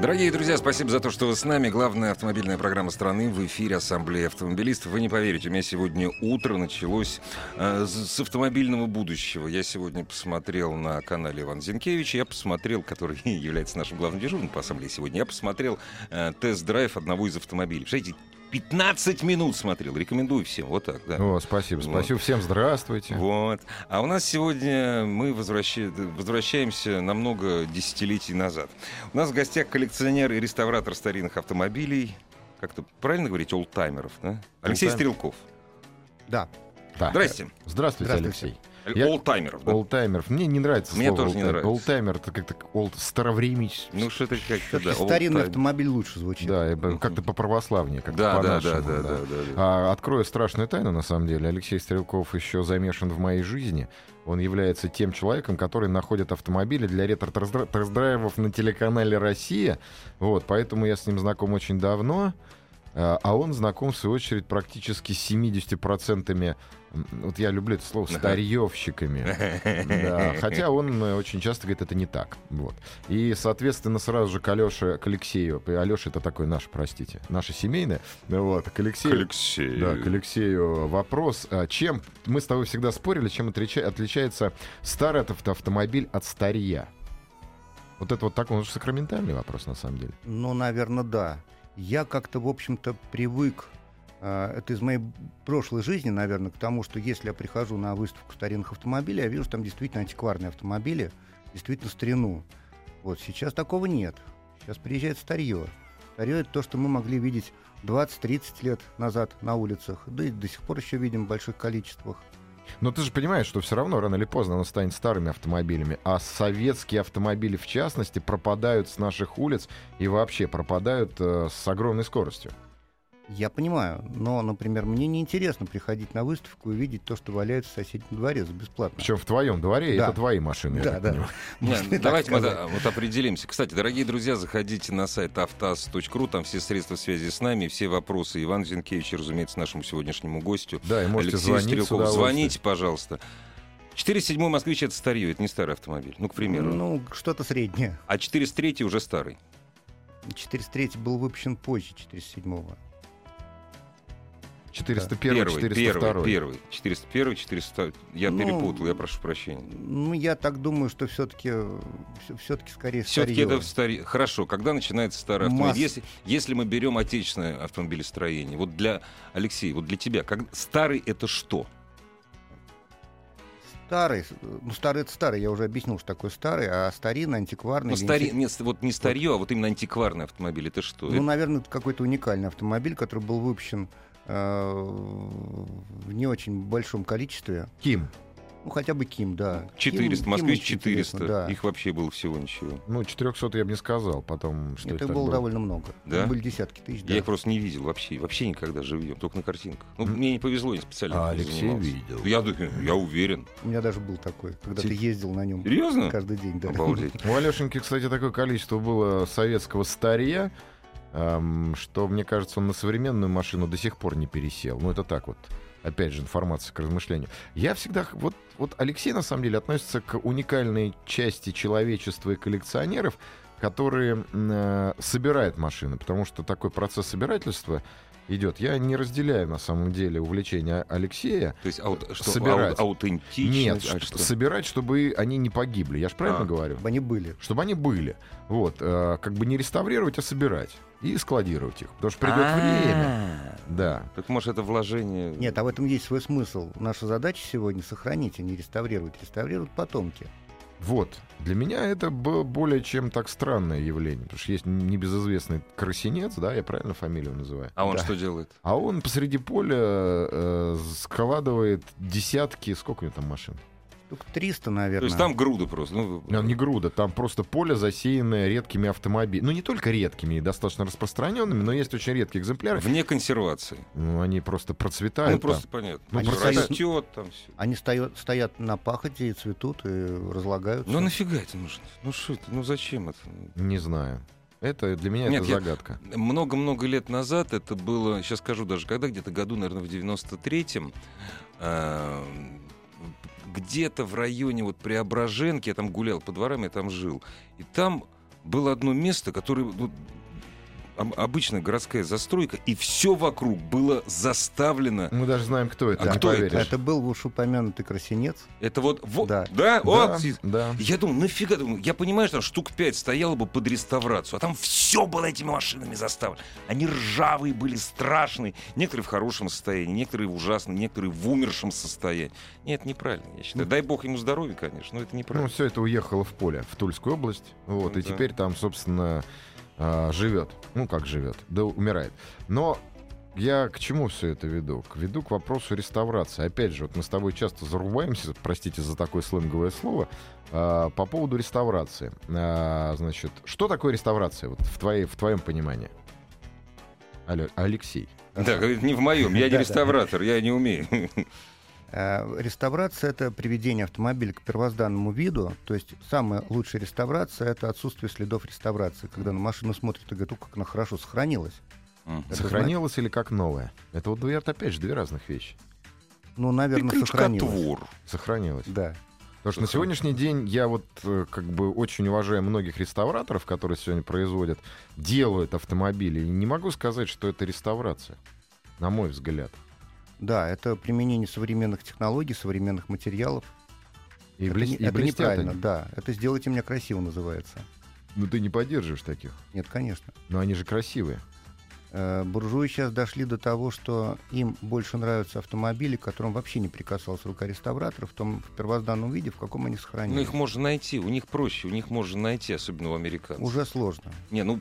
Дорогие друзья, спасибо за то, что вы с нами. Главная автомобильная программа страны в эфире Ассамблеи автомобилистов. Вы не поверите, у меня сегодня утро началось э, с автомобильного будущего. Я сегодня посмотрел на канале Иван Зинкевич, я посмотрел, который является нашим главным дежурным по Ассамблее сегодня, я посмотрел э, тест-драйв одного из автомобилей. Представляете, 15 минут смотрел. Рекомендую всем. Вот так, да. О, спасибо, Вот. спасибо. Всем здравствуйте. Вот. А у нас сегодня мы возвраща- возвращаемся на много десятилетий назад. У нас в гостях коллекционер и реставратор старинных автомобилей. Как-то правильно говорить, олдтаймеров, да? Алексей Олдтайм. Стрелков. Да. Так, Здрасте. Здравствуйте, Здравствуйте. Алексей. Я- Олдтаймеров, да? Олдтаймеров. Мне не нравится Мне слово тоже не олдтайм. нравится. Олдтаймер это как-то олд старовремич. Ну, что-то как-то, Все-таки да. старинный автомобиль лучше звучит. Да, как-то по-православнее, как-то Да, да, да, по-нашему. да, да, да, да. А, открою страшную тайну, на самом деле. Алексей Стрелков еще замешан в моей жизни. Он является тем человеком, который находит автомобили для ретро-тест-драйвов на телеканале «Россия». Вот, поэтому я с ним знаком очень давно. А а он знаком, в свою очередь, практически с 70%, м, вот я люблю это слово, старьевщиками. Да, хотя он э, очень часто говорит, это не так. Вот. И, соответственно, сразу же к Алёше, к Алексею, Алеша это такой наш, простите, наше семейное, вот, к Алексею, Алексей. да, к Алексею вопрос. А Чем, мы с тобой всегда спорили, чем отлича- отличается старый авто- автомобиль от старья? Вот это вот такой, он же сакраментальный вопрос, на самом деле. Ну, наверное, да. Я как-то, в общем-то, привык, э, это из моей прошлой жизни, наверное, к тому, что если я прихожу на выставку старинных автомобилей, я вижу, там действительно антикварные автомобили, действительно старину. Вот сейчас такого нет. Сейчас приезжает старье. Старье — это то, что мы могли видеть 20-30 лет назад на улицах, да и до сих пор еще видим в больших количествах. Но ты же понимаешь, что все равно рано или поздно оно станет старыми автомобилями, а советские автомобили, в частности, пропадают с наших улиц и вообще пропадают э, с огромной скоростью. Я понимаю, но, например, мне неинтересно приходить на выставку и видеть то, что валяется в соседнем дворе за бесплатно. Причем в твоем дворе Да. это твои машины. Да, да. Не, давайте мы да, вот определимся. Кстати, дорогие друзья, заходите на сайт автоаз.ру, там все средства связи с нами, все вопросы Иван Зинкевич, разумеется, нашему сегодняшнему гостю. Да, и можете Алексею звонить с Стрелкову. удовольствием. Звоните, пожалуйста. 407 москвич это старье, это не старый автомобиль. Ну, к примеру. Ну, что-то среднее. А 403 уже старый. 403 был выпущен позже 407-го. 401, первый, 402. первый, первый. 401, 400. Я Ну, перепутал, я прошу прощения. Ну, я так думаю, что все-таки все-таки скорее Все-таки это в старе... Хорошо, когда начинается старый автомобиль? Масс- Если, если мы берем отечественное автомобилестроение, вот для Алексея, вот для тебя, как... старый это что? Старый, ну, старый это старый, я уже объяснил, что такое старый, а старинный, антикварный. Ну, стари... нет, вот не старье, а вот именно антикварный автомобиль. Это что? Ну, Это- наверное, это какой-то уникальный автомобиль, который был выпущен в не очень большом количестве. Ким. Ну, хотя бы Ким, да. 400, Ким- очень интересно, 400. да. Их вообще было всего ничего. Ну, 400 я бы не сказал, потом что Это так было довольно много. Да? Это были десятки тысяч. Я да. их просто не видел вообще, вообще никогда живьем, только на картинках. Ну, М. мне не повезло, я специально А Алексей занимался. видел. Я, думаю, я уверен. У меня даже был такой, когда Ти- ты ездил на нем Серьезно? каждый день. Да. Обалдеть. У Алешеньки, кстати, такое количество было советского старья, что, мне кажется, он на современную машину до сих пор не пересел. Ну, это так вот. Опять же, информация к размышлению. Я всегда... Вот, вот Алексей, на самом деле, относится к уникальной части человечества и коллекционеров, которые э, собирают машины. Потому что такой процесс собирательства идет. Я не разделяю, на самом деле, увлечение Алексея. То есть аут- что, Собирать. ау- аутентичность? Нет, а что? собирать, чтобы они не погибли. Я же правильно А. говорю? Чтобы они были. чтобы они были. Вот, э, как бы не реставрировать, а собирать и складировать их. Потому что придет время. А, Да. Так может это вложение... Нет, а в этом есть свой смысл. Наша задача сегодня сохранить, а не реставрировать. Реставрируют потомки. Вот. Для меня это б- более чем так странное явление. Потому что есть небезызвестный красинец, да, я правильно фамилию называю. А он Да. что делает? А он посреди поля э, складывает десятки, сколько у него там машин? Штук 300, наверное. То есть там груда просто. Ну, Не груда, там просто поле, засеянное редкими автомобилями. Ну, не только редкими, достаточно распространенными, но есть очень редкие экземпляры. вне консервации. Ну, они просто процветают. Ну, там. просто понятно. Ну, Они просто- растет там все. Они стоят, стоят на пахоте и цветут, и разлагаются. Ну нафига это нужно? Ну что это? Ну зачем это? Не знаю. Это для меня Нет, это загадка. Много-много лет назад это было, сейчас скажу даже, когда где-то году, наверное, в 93-м, э, где-то в районе вот Преображенки, я там гулял по дворам, я там жил, и там было одно место, которое ну, обычная городская застройка, и все вокруг было заставлено. Мы даже знаем, кто это. А кто это? поверишь. Это был уж упомянутый красинец. Это вот, вот да, Да. вот, Да, да. Я думаю, нафига? Думаю, я понимаю, что там штук пять стояло бы под реставрацию, а там все было этими машинами заставлено. Они ржавые были, страшные. Некоторые в хорошем состоянии, некоторые в ужасном, некоторые в умершем состоянии. Нет, это неправильно, я считаю. Дай бог ему здоровья, конечно, но это Ну, неправильно. все это уехало в поле, в Тульскую область. Вот, Ну и да. теперь там, собственно, а, живет. Ну, как живет, да умирает. Но я к чему все это веду? К веду к вопросу реставрации. Опять же, вот мы с тобой часто зарубаемся, простите за такое сленговое слово, а, по поводу реставрации. А, значит, что такое реставрация вот, в, твоей, в твоем понимании? Алло, Алексей. Да, говорит, не в моем, я не реставратор, я не умею. Э, Реставрация — это приведение автомобиля к первозданному виду. То есть самая лучшая реставрация — это отсутствие следов реставрации. Когда на машину смотрят и говорят, «О, как она хорошо сохранилась. Мгм. Это Сохранилось или как новое? Это вот, две, опять же, две разных вещи. Ну, наверное, сохранилась. Сохранилось. Да. Потому что на сегодняшний день я вот э, как бы очень уважаю многих реставраторов, которые сегодня производят, делают автомобили. И не могу сказать, что это реставрация, на мой взгляд. Да, это применение современных технологий, современных материалов. И, это блес- не- и это неправильно, они. да. Это «сделайте меня красиво» называется. Ну ты не поддерживаешь таких. Нет, конечно. Но они же красивые. Э, Буржуи сейчас дошли до того, что им больше нравятся автомобили, к которым вообще не прикасалась рука реставратора в том в первозданном виде, в каком они сохранились. Ну, их можно найти, у них проще, у них можно найти, особенно у американцев. Уже сложно. Не, ну,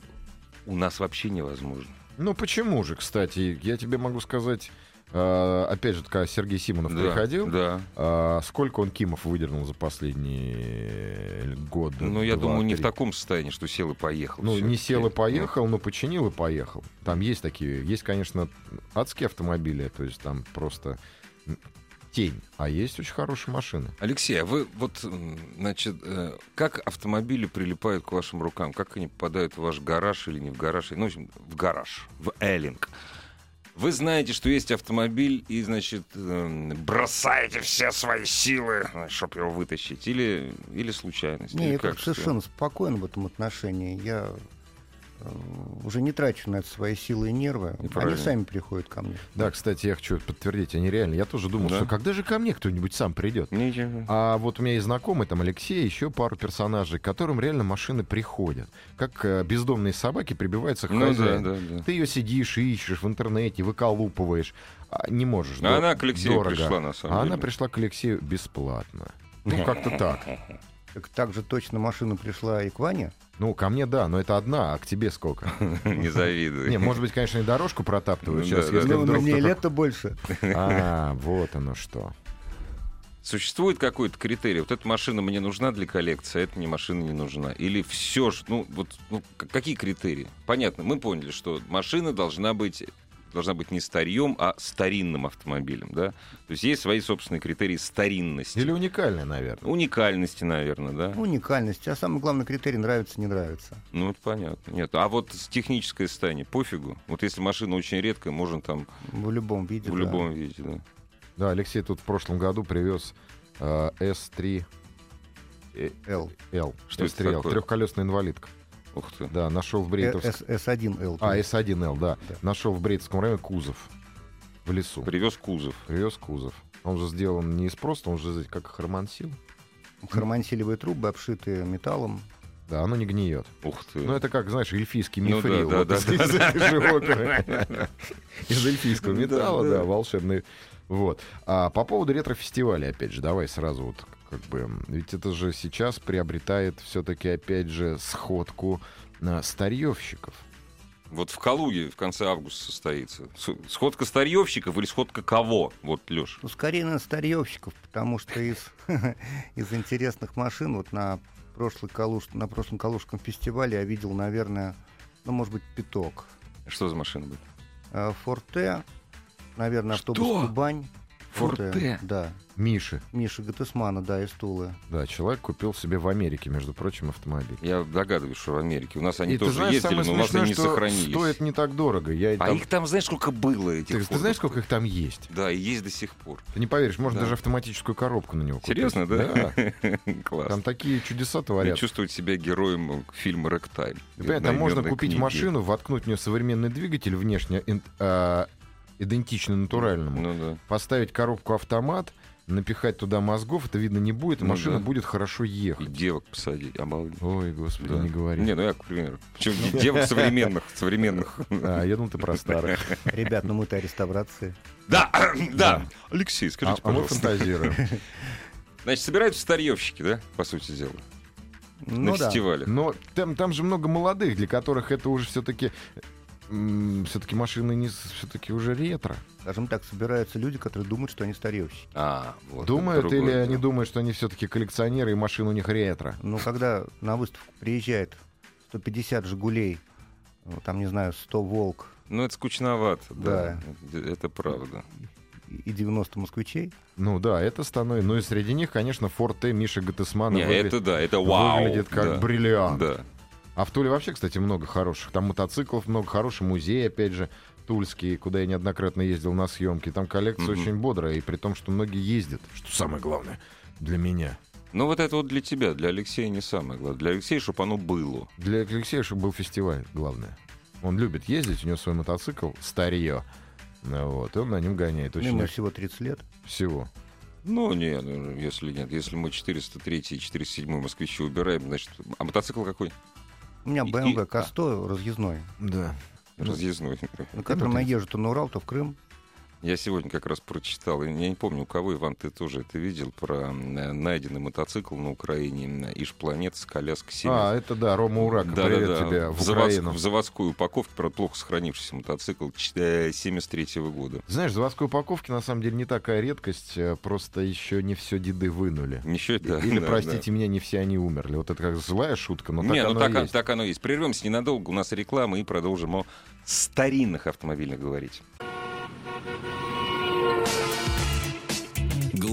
у нас вообще невозможно. Ну почему же, кстати, я тебе могу сказать, э, опять же, когда Сергей Симонов Да, приходил, Да. а, сколько он Кимов выдернул за последние годы? Ну, я два, думаю, не в три? таком состоянии, что сел и поехал. Ну, не сел и Ну, поехал, но починил и поехал. Там есть такие, есть, конечно, адские автомобили, то есть там просто тень, а есть очень хорошие машины. Алексей, а вы вот, значит, э, как автомобили прилипают к вашим рукам? Как они попадают в ваш гараж или не в гараж? Ну, в общем, в гараж, в эллинг. Вы знаете, что есть автомобиль, и, значит, эм, бросаете все свои силы, чтобы его вытащить? Или, или случайность? Не, или я как совершенно спокоен в этом отношении. Я уже не трачу на это свои силы и нервы. И правильно. Они сами приходят ко мне. Да, кстати, я хочу подтвердить, они реально. Я тоже думал, Да? что когда же ко мне кто-нибудь сам придет? Ничего. А вот у меня есть знакомый, там Алексей, еще пару персонажей, к которым реально машины приходят. Как э, бездомные собаки прибиваются к Ну да, хозяину. да, да. Ты ее сидишь, ищешь в интернете, выколупываешь. А не можешь. А дор- она к Алексею дорого. пришла, на самом А деле. она пришла к Алексею бесплатно. Ну, как-то так. Так, же точно машина пришла и к Ване. Ну, ко мне да, но это одна, а к тебе сколько? Не завидуй. Не, может быть, конечно, и дорожку протаптывают Ну сейчас, Ну, мне лет-то больше. А, вот оно что. Существует какой-то критерий? Вот эта машина мне нужна для коллекции, а эта мне машина не нужна. Или все ж, ну вот ну, какие критерии? Понятно, мы поняли, что машина должна быть должна быть не старьем, а старинным автомобилем, да? То есть есть свои собственные критерии старинности. Или уникальная, наверное. Уникальности, наверное, да? Уникальность. А самый главный критерий нравится, не нравится. Ну, это понятно. Нет, а вот с технической состояние пофигу. Вот если машина очень редкая, можно там В любом виде. в да. любом виде, да. Да, Алексей тут в прошлом году привез э, S3 L. L. Что это S3L, такое? трехколесная инвалидка. Ух ты. Да, нашел в Брейтовск... С- S1L. А, S1L, да. Да. Нашел в Брейтовском районе кузов в лесу. Привез кузов. Привез кузов. Он же сделан не из просто, он же как хромансил. Хромансилевые трубы, обшитые металлом. Да, оно не гниет. Ух ты. Ну, это как, знаешь, эльфийский Ну да, мифрил. да, Вот да, из, да, из да. эльфийского Да, металла, да. да, волшебный. Вот. А по поводу ретро-фестиваля, опять же, давай сразу вот как бы... Ведь это же сейчас приобретает все-таки, опять же, сходку на старьевщиков. Вот в Калуге в конце августа состоится. Сходка старьевщиков или сходка кого? Вот, Леш. Ну, скорее на старьевщиков, потому что из, из интересных машин вот на, прошлый Калуж, на прошлом Калужском фестивале я видел, наверное, ну, может быть, пяток. Что за машина будет? Э, Форте, наверное, автобус Что? Кубань. Форте? Да. Миши. Миша Гатесмана, да, из Тулы. Да, человек купил себе в Америке, между прочим, автомобиль. Я догадываюсь, что в Америке. У нас они И тоже знаешь, ездили, но у нас они не сохранились. стоит не так дорого. Я А там- их там, знаешь, сколько было этих Ты, ты знаешь, сколько их там есть? Да, и есть до сих пор. Ты не поверишь, можно Да. даже автоматическую коробку на него купить. Серьезно, да? Там Класс. такие чудеса творят. чувствовать себя героем фильма «Рэктайм». Там можно купить книги. машину, воткнуть в нее современный двигатель внешне ин- идентичный натуральному, Ну да. поставить коробку автомат, напихать туда мозгов, это видно не будет, и Ну машина да. будет хорошо И ехать. девок посадить. Обалденно. Ой, господи, Да. не говори. Не, ну я, к примеру. Причем девок современных, современных. А, я думал, ты про старых. Ребят, ну мы-то о реставрации. Да, да. Алексей, А, скажите, а мы пожалуйста. фантазируем. Значит, собираются старьевщики, да, по сути дела, на Ну да. фестивале. Но там, там же много молодых, для которых это уже все-таки все-таки машины не все-таки уже ретро. Скажем так, собираются люди, которые думают, что они старьевщики. А, вот. думают или другое они дело. думают, что они все-таки коллекционеры и машины у них ретро? Но когда на выставку приезжает 150 «Жигулей», ну, там, не знаю, 100 «Волк» Ну, это скучновато, да. Это, это правда. и 90 «Москвичей», Ну да, это становится. Ну и среди них, конечно, Форд Т Миши Гатесмана Не, выгля- это да, это вау. выглядит как да. бриллиант. Да. А в Туле вообще, кстати, много хороших. Там мотоциклов много, хороший музей, опять же, тульский, куда я неоднократно ездил на съемки. Там коллекция Мгм. очень бодрая, и при том, что многие ездят. Что самое главное для меня. Ну, вот это вот для тебя, для Алексея не самое главное. Для Алексея, чтобы оно было. Для Алексея, чтобы был фестиваль, главное. Он любит ездить, у него свой мотоцикл, старье. Ну Вот, и он на нем гоняет ну, очень ему всего 30 лет. всего. Ну, не, ну, если нет. Если мы 403 и 407 москвичи убираем, значит... А мотоцикл какой? У меня BMW К100 разъездной, Да. Разъездной. на котором я езжу то на Урал, то в Крым. Я сегодня как раз прочитал, я не помню, у кого, Иван, ты тоже это видел, про м, найденный мотоцикл на Украине, Иж-планет с коляской 7. А, это да, Рома Урак, Да, привет да, да. тебе в, заводск- Украину. в заводской упаковке, правда, плохо сохранившийся мотоцикл 73 года. Знаешь, заводской упаковки на самом деле не такая редкость, э, просто еще не все деды вынули. Еще, да, Или, да, простите меня, не все они умерли. Вот это как злая шутка, но так не, ну оно так, и есть. так оно есть. Прервемся ненадолго, у нас реклама, и продолжим о старинных автомобилях говорить.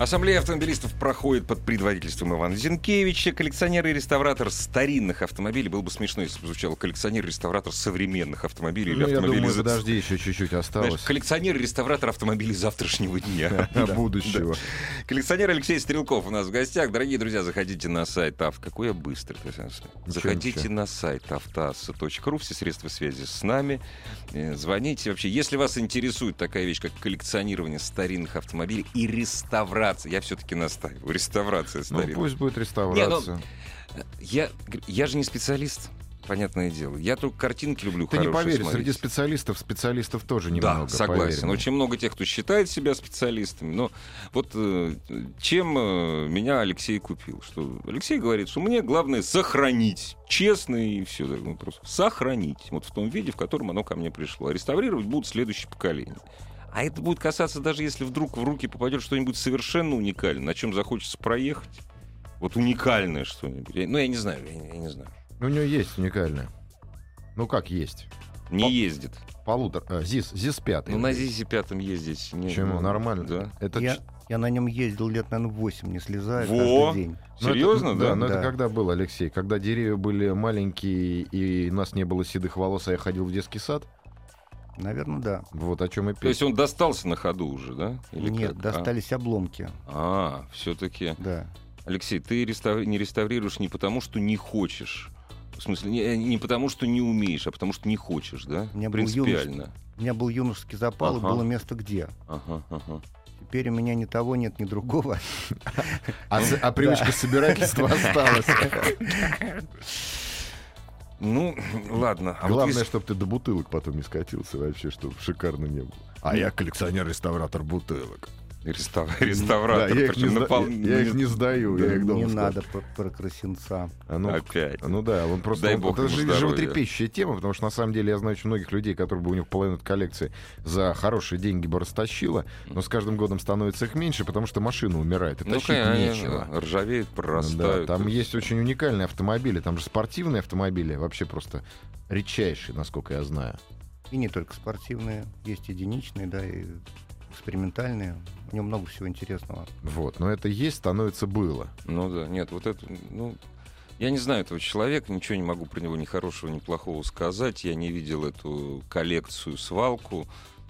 Ассамблея автомобилистов проходит под предводительством Ивана Зинкевича. Коллекционер и реставратор старинных автомобилей. Было бы смешно, если бы звучало коллекционер и реставратор современных автомобилей или Ну, я автомобилей думаю, за- подожди, еще чуть-чуть Знаешь, осталось. коллекционер и реставратор автомобилей завтрашнего дня. Будущего. Коллекционер Алексей Стрелков у нас в гостях. Дорогие друзья, заходите на сайт АВ. Какой я быстрый. знаешь. Заходите ничего. на сайт автоасса.ру. Все средства связи с нами. Э, Звоните. Вообще, если вас интересует такая вещь, как коллекционирование старинных автомобилей и реставрация, я все-таки настаиваю. Реставрация Ну, старинных. пусть будет реставрация. Я, я же не специалист, понятное дело. Я только картинки люблю Ты не поверишь, смотреть. среди специалистов специалистов тоже немного. Да, согласен. поверь. Очень много тех, кто считает себя специалистами. Но вот э, чем э, меня Алексей купил? Что Алексей говорит, что мне главное сохранить. Честно и все. Ну, просто сохранить. Вот в том виде, в котором оно ко мне пришло. А реставрировать будут следующее поколение. А это будет касаться даже если вдруг в руки попадет что-нибудь совершенно уникальное, на чем захочется проехать. Вот уникальное что-нибудь. Я- ну, я не знаю, я, не- я не знаю. Ну, У него есть уникальное. Ну как есть? Не По- ездит. Полутора. а, ЗИС, ЗИС пятый. Ну, на ЗИСе пятом ездить. не- Почему? ну, Нормально. Да. Это Я, я на нем ездил лет, наверное, 8, не слезая Во! каждый день. ну, это- Серьезно, да? Да, но это Да. когда было, Алексей? Когда деревья были маленькие, и у нас не было седых волос, а я ходил в детский сад? Наверное, да. Вот о чем и То есть песня. он достался на ходу уже, да? Или Нет, как? достались обломки. А, все-таки. Да. Алексей, ты рестав- не реставрируешь не потому, что не хочешь. В смысле, не, не потому, что не умеешь, а потому, что не хочешь, да? У меня был Принципиально. У меня был юношеский запал, и Ага. было место где. Ага, ага. Теперь у меня ни того нет, ни другого. А, а привычка собирательства осталась. Ну, ладно. А вот Главное, если- чтобы ты до бутылок потом не скатился вообще, чтобы шикарно не было. А я коллекционер-реставратор бутылок. Рестав... Да, Реставратор. я их не напол- я их не сдаю, я их Не дома надо про, про красенца. А ну, Опять. Ну да, он просто... Дай он- бог это ему же здоровья. животрепещущая тема, потому что на самом деле я знаю очень многих людей, которые бы у них половину коллекции за хорошие деньги бы растащило, но с каждым годом становится их меньше, потому что машина умирает, и Ну, тащить конечно, нечего. ржавеют, Да, прорастают. там есть очень уникальные автомобили, там же спортивные автомобили, вообще просто редчайшие, насколько я знаю. И не только спортивные, есть единичные, да, и экспериментальные. У него много всего интересного. Вот, но это есть, становится было. Ну да, нет, вот это, ну, я не знаю этого человека, ничего не могу про него ни хорошего, ни плохого сказать. Я не видел эту коллекцию, свалку.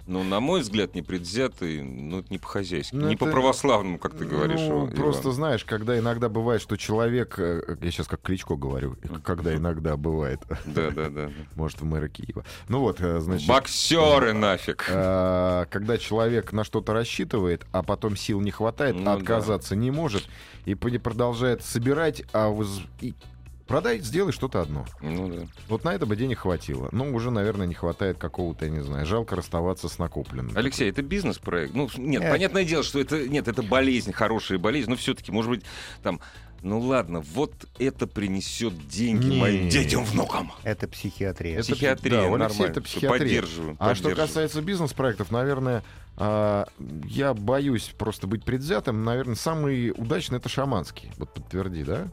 Но, на мой взгляд, непредвзятый, ну, это не по-хозяйски, Ну, не это- по-православному, как ты говоришь. Ну, Иван. просто знаешь, когда иногда бывает, что человек, э, я сейчас как Кличко говорю, когда иногда бывает, Да, да, да. может, в мэра Киева. Ну вот, э, значит... Боксеры нафиг. э, когда человек на что-то рассчитывает, а потом сил не хватает, Ну а отказаться не может, и продолжает собирать, а воз- и продай, сделай что-то одно. Ну да. Вот на это бы денег хватило. Ну, уже, наверное, не хватает какого-то, я не знаю, жалко расставаться с накопленным. Алексей, это бизнес-проект? Ну, нет, Нет. понятное дело, что это, нет, это болезнь, хорошая болезнь, но все-таки, может быть, там, ну ладно, вот это принесет деньги Не. моим детям, внукам. Это психиатрия. Это Психиатрия, да, нормально. это психиатрия. Поддерживаю. А что касается бизнес-проектов, наверное, а, я боюсь просто быть предвзятым. Наверное, самый удачный это шаманский. Вот подтверди, да?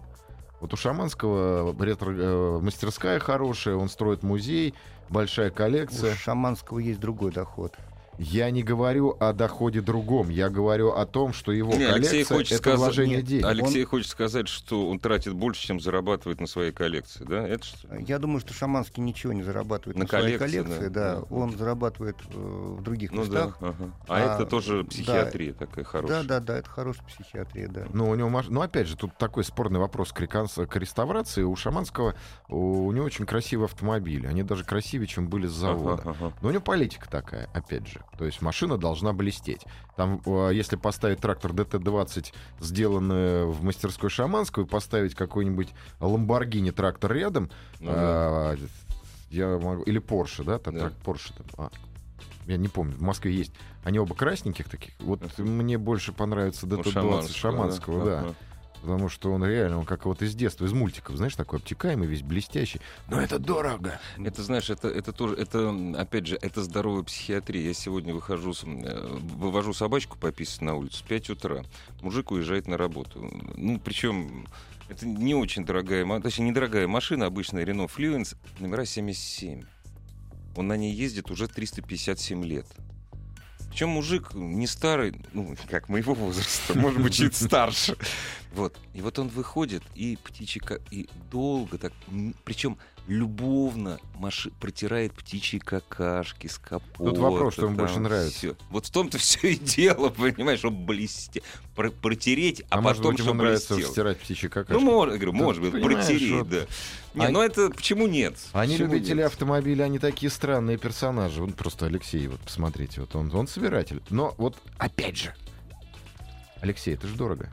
Вот у шаманского ретро-мастерская хорошая, он строит музей, большая У коллекция. шаманского есть другой доход. Я не говорю о доходе другом, я говорю о том, что его Не, Алексей коллекция хочет это сказать, вложение нет, денег. Алексей хочет сказать, что он тратит больше, чем зарабатывает на своей коллекции, да? Это что? Я думаю, что шаманский ничего не зарабатывает На на, своей коллекции, коллекции. да. Да, Да. он зарабатывает э, в других Ну да. местах. ага. А, А, это тоже да. психиатрия такая Да, хорошая. да, да, это хорошая психиатрия, да. Ну, у него, ну, опять же, тут такой спорный вопрос к, реконс- к реставрации. У Шаманского у, у него очень красивые автомобили. Они даже красивее, чем были с завода. Ага, ага. Но у него политика такая, опять же. То есть машина должна блестеть. Там, э, если поставить трактор ДТ-20, сделанный в мастерской Шаманского, и поставить какой-нибудь Ламборгини трактор рядом, Ну да. а, я могу... Или Порше, да? Там Да. трак- Порше там. А, я не помню, в Москве есть. Они оба красненьких таких. Вот мне больше понравится Ну, ДТ-20 Шаманского, да. Ага. Потому что он реально, он как вот из детства, из мультиков, знаешь, такой обтекаемый, весь блестящий. Но это дорого. Это, знаешь, это, это тоже, это, опять же, это здоровая психиатрия. Я сегодня выхожу, э, вывожу собачку пописать на улицу в 5 утра. Мужик уезжает на работу. Ну, причем это не очень дорогая, точнее, недорогая машина, обычная Renault Fluence, номера 77. Он на ней ездит уже 357 лет. Причем мужик не старый, ну, как моего возраста, может быть, чуть старше. Вот. И вот он выходит и птичьи ка- и долго так, причем любовно маши, протирает птичьи какашки с капота. Тут вопрос, что ему больше нравится. всё. Вот в том-то все и дело, понимаешь, чтобы блестеть, про- протереть, а, А, может потом, быть, ему нравится блестел. стирать птичьи какашки. Ну, может, говорю, Ты может быть, протереть, вот- да. Не, А- ну это почему нет? Они Почему любители нет? автомобилей, они такие странные персонажи. Вот просто Алексей, вот посмотрите, вот он, он собиратель. Но вот опять же, Алексей, это же дорого.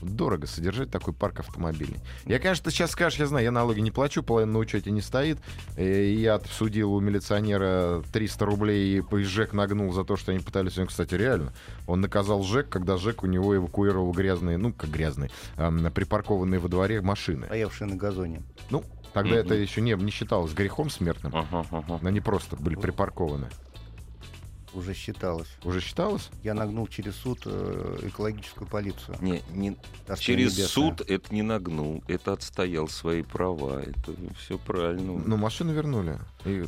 Дорого содержать такой парк автомобилей. Я, конечно, сейчас скажешь, я знаю, я налоги не плачу, половина на учете не стоит. Э, и Я отсудил у милиционера 300 рублей, и ЖЭК нагнул за то, что они пытались... Он, кстати, реально. Он наказал ЖЭК, когда ЖЭК у него эвакуировал грязные, ну, как грязные, ам, припаркованные во дворе машины. Стоявшие на газоне. Ну, тогда Мгм. это еще не, не считалось грехом смертным. Ага. Но они просто были припаркованы. Уже считалось. Уже считалось? Я нагнул через суд э, экологическую полицию. Не, не, Через небесное. суд это не нагнул, это отстоял свои права, это все правильно. Ну, машину вернули. И-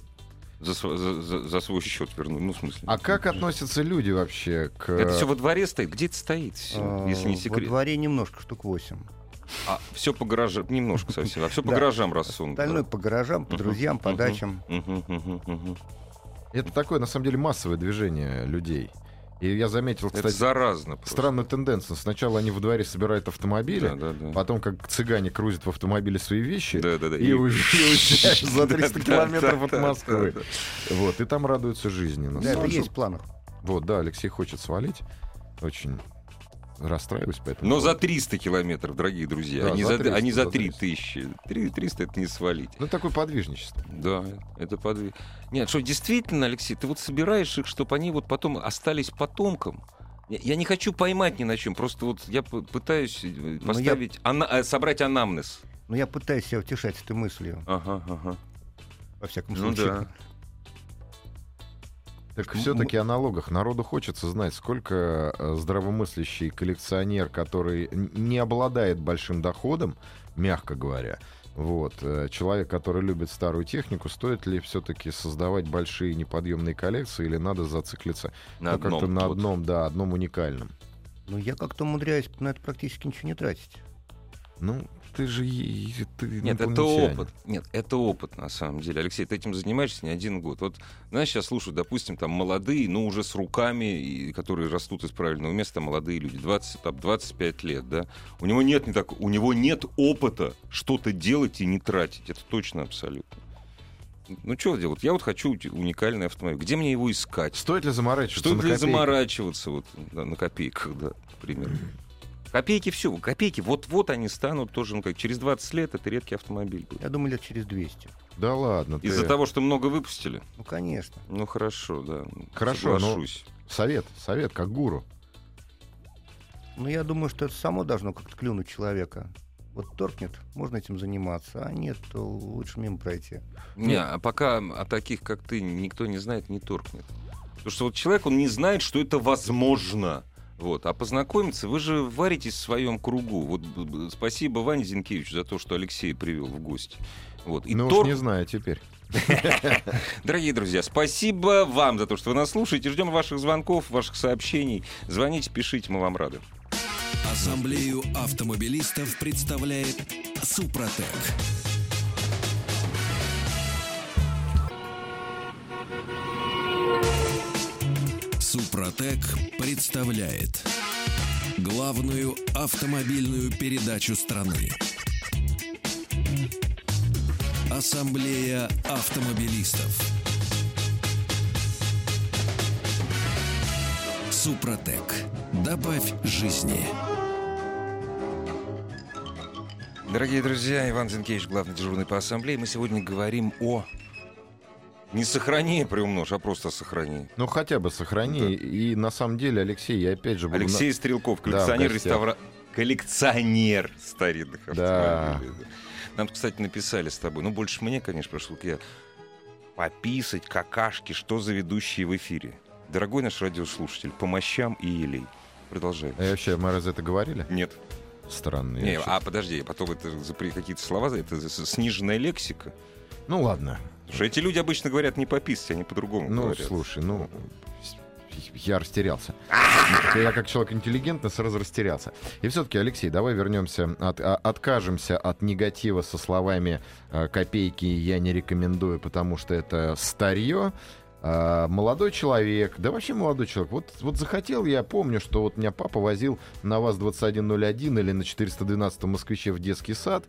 за, за- за- свой счет вернул, ну в смысле. А как относятся люди вообще к... Это все во дворе стоит, где это стоит все, Э, если не Во секрет. дворе немножко, штук 8. А все по гаражам, немножко совсем, а все по гаражам рассунуто. Остальное по гаражам, по друзьям, по дачам. Это такое, на самом деле, массовое движение людей. И я заметил, Это кстати, заразно. просто. странную тенденцию. Сначала они во дворе собирают автомобили, Да, да, да. потом как цыгане крузят в автомобиле свои вещи, Да, да, да. и, и уезжают за 300 Да, километров да, от да, Москвы. да, Вот, и там радуются жизни. Да, это есть в планах. Вот, да, Алексей хочет свалить. Очень расстраиваюсь поэтому. Но за 300 километров, дорогие друзья, Да, а не за за, 300, а не за за 3000. 300 это не свалить. Ну, такое подвижничество. Да, это подвиг. Нет, что действительно, Алексей, ты вот собираешь их, чтобы они вот потом остались потомкам. Я я не хочу поймать ни на чем, просто вот я пытаюсь э, Ну, я- поставить, ана- э, собрать анамнез. Но я пытаюсь себя утешать этой мыслью, Ага, ага. во всяком Ну случае. да. Так все-таки о налогах. Народу хочется знать, сколько э, здравомыслящий коллекционер, который не обладает большим доходом, мягко говоря, вот, э, человек, который любит старую технику, стоит ли все-таки создавать большие неподъемные коллекции или надо зациклиться На ну, как-то одном. на вот. одном, да, одном уникальном? Но я как-то умудряюсь на это практически ничего не тратить. Ну, ты же ты Нет, это опыт. Нет, это опыт, на самом деле. Алексей, ты этим занимаешься не один год. Вот, знаешь, сейчас слушают, допустим, там молодые, но уже с руками, и, которые растут из правильного места, молодые люди, 20, там, 25 лет, да. У него нет, не так, у него нет опыта что-то делать и не тратить. Это точно абсолютно. Ну, что делать? Я вот хочу уникальный автомобиль. Где мне его искать? Стоит ли заморачиваться на ли копейки? заморачиваться вот, да, на копейках, да, к примеру. Копейки все, копейки, вот-вот они станут тоже, ну как, через 20 лет это редкий автомобиль будет. Я думаю, лет через 200. Да ладно, ты... Из-за того, что много выпустили? Ну, конечно. Ну хорошо, да. Хорошо, но- соглашусь. Совет, совет, как гуру. Но я думаю, что это само должно как-то клюнуть человека. Вот торкнет, можно этим заниматься, а нет, то лучше мимо пройти. Не, а пока о таких, как ты, никто не знает, не торкнет. Потому что вот человек, он не знает, что это возможно. Вот. А познакомиться, вы же варитесь в своем кругу. Вот спасибо Ване Зинкевичу за то, что Алексей привел в гости. Вот. И ну торг- уж не знаю теперь. Дорогие друзья, спасибо вам за то, что вы нас слушаете. Ждем ваших звонков, ваших сообщений. Звоните, пишите, мы вам рады. Ассамблею автомобилистов представляет Супротек. Супротек представляет главную автомобильную передачу страны. Ассамблея автомобилистов. Супротек. Добавь жизни. Дорогие друзья, Иван Зинкевич, главный дежурный по ассамблее. Мы сегодня говорим о... Не сохрани, приумножь, а просто сохрани. Ну хотя бы сохрани. И на самом деле, Алексей, я опять же буду... на- Алексей Стрелков, Да, коллекционер, гостях. реставра... коллекционер старинных Да. автомобилей. да. Нам, кстати, написали с тобой. Ну, больше мне, конечно, прошло. Я... Пописать, какашки, что за ведущие в эфире. Дорогой наш радиослушатель, по мощам и елей. Продолжаем. А вообще, мы разве это говорили? Нет. Странно. я Не, а подожди, потом это за какие-то слова, это сниженная лексика. Ну ладно. Что эти люди обычно говорят не пописать, они по-другому Ну, говорят. слушай, ну... Я растерялся. Я как человек интеллигентный сразу растерялся. И все-таки, Алексей, давай вернемся, от- а- откажемся от негатива со словами э, «копейки я не рекомендую, потому что это старье». А, молодой человек, да вообще молодой человек. Вот, вот захотел, я помню, что вот меня папа возил на ВАЗ-2101 или на 412 москвиче в детский сад.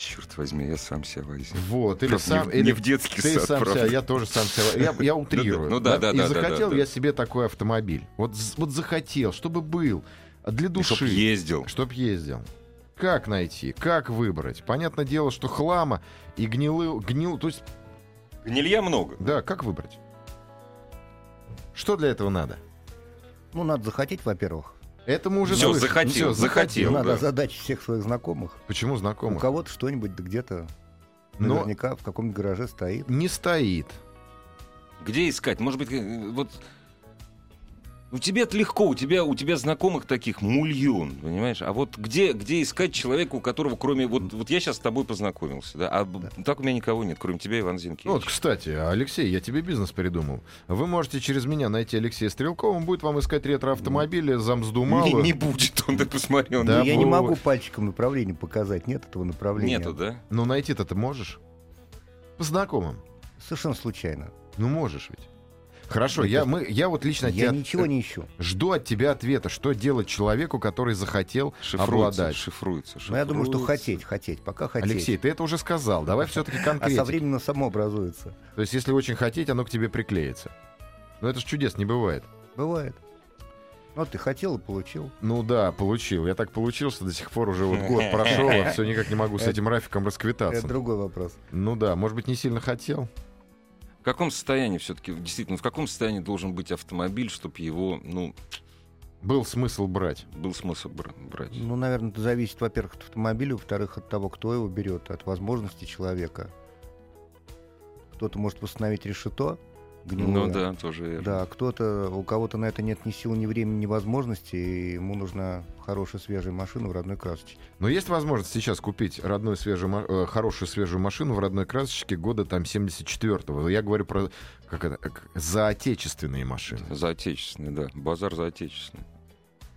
Черт возьми, я сам себя возьму. Вот, или Правда, сам... не, в- или не в детский ты сад, сам правда. себя, я тоже сам себя, я, я утрирую. Ну да, да, И да, да, захотел я себе такой автомобиль. Вот, вот захотел, чтобы был для И чтоб души, ездил. чтоб ездил. Как найти, как выбрать? Понятное дело, что хлама и гнилы, гнил, то есть, Гнилья много. да, как выбрать? Что для этого надо? Ну, надо захотеть, во-первых. Это мы уже Всё, слышали. захотел, Всё, захотел. надо да. озадачить всех своих знакомых. Почему У знакомых? кого-то что-нибудь где-то Но- наверняка в каком-нибудь гараже стоит. Не стоит. Где искать? Может быть, э, вот... У тебя это легко, у тебя, у тебя знакомых таких мульон, понимаешь? А вот где, где искать человека, у которого кроме... Вот, вот я сейчас с тобой познакомился, да? А б- так у меня никого нет, кроме тебя, Иван Зинкевич. Вот, кстати, Алексей, я тебе бизнес придумал. Вы можете через меня найти Алексея Стрелкова, он будет вам искать ретро-автомобили, замсду не, мало. не будет он, ты посмотри. Он Да, я не могу пальчиком направление показать, нет этого направления. Нету, да? Ну, найти-то ты можешь? По знакомым. Совершенно случайно. Ну, можешь ведь. Хорошо, я, это- мы, я вот лично Я тебя- ничего не ищу. жду от тебя ответа, что делать человеку, который захотел Шифруется, обладать. шифруется, Но я думаю, что шифруется. хотеть, хотеть, пока хотеть. Алексей, ты это уже сказал. Давай все-таки а конкретно. со временем само образуется. То есть, если очень хотеть, оно к тебе приклеится. Но это ж чудес не бывает. Бывает. Вот ты хотел и получил. Ну да, получил. Я так получил, что до сих пор уже вот год прошел, а все никак не могу с этим Рафиком Это расквитаться. другой вопрос. Ну да, может быть, не сильно хотел. В каком состоянии все-таки, действительно, в каком состоянии должен быть автомобиль, чтобы его, ну, Был смысл брать. Был смысл бра- брать. Ну, наверное, это зависит, во-первых, от автомобиля, во-вторых, от того, кто его берет, от возможностей человека. Кто-то может восстановить решето гнилое. Ну да, тоже верно. Да, кто-то, у кого-то на это нет ни сил, ни времени, ни возможности, и ему нужна хорошая свежая машина в родной красочке. Но есть возможность сейчас купить родную свежую, э, хорошую свежую машину в родной красочке года там 74-го. Я говорю про как это, как- за отечественные машины. За отечественный, да. Базар за отечественный.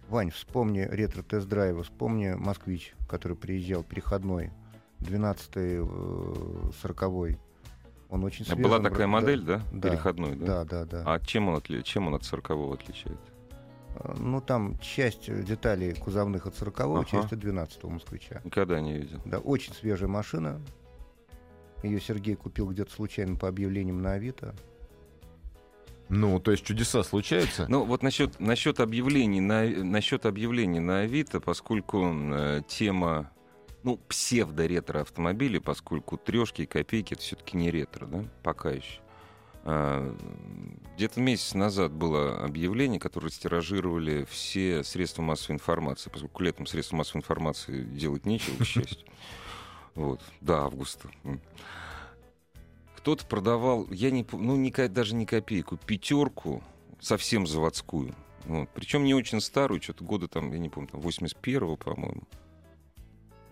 Вань, вспомни ретро-тест-драйвы, вспомни «Москвич», который приезжал, переходной, 12-й, э, 40-й. Он очень свежий. Была такая модель, да? да, Переходной, да? Да, да, да. А чем он, отли... чем он от 40 отличает? А, Ну, там часть э, деталей кузовных от 40-го, Ага. часть от 12-го «Москвича». Никогда не видел. Да, очень свежая машина. Ее Сергей купил где-то случайно по объявлениям на Авито. Ну, то есть чудеса случаются. Ну, вот насчет, насчет, объявлений на, насчет объявлений на Авито, поскольку э, тема, ну, псевдо-ретро автомобилей, поскольку трешки и копейки это все-таки не ретро, да, пока еще. А, Где-то месяц назад было объявление, которое стиражировали все средства массовой информации, поскольку летом средства массовой информации делать нечего, к счастью. Вот, до августа. Кто-то продавал, я не, ну, ко- даже не копейку, пятерку, совсем заводскую. Вот. Причем не очень старую, что-то года там, я не помню, там 81-го, по-моему.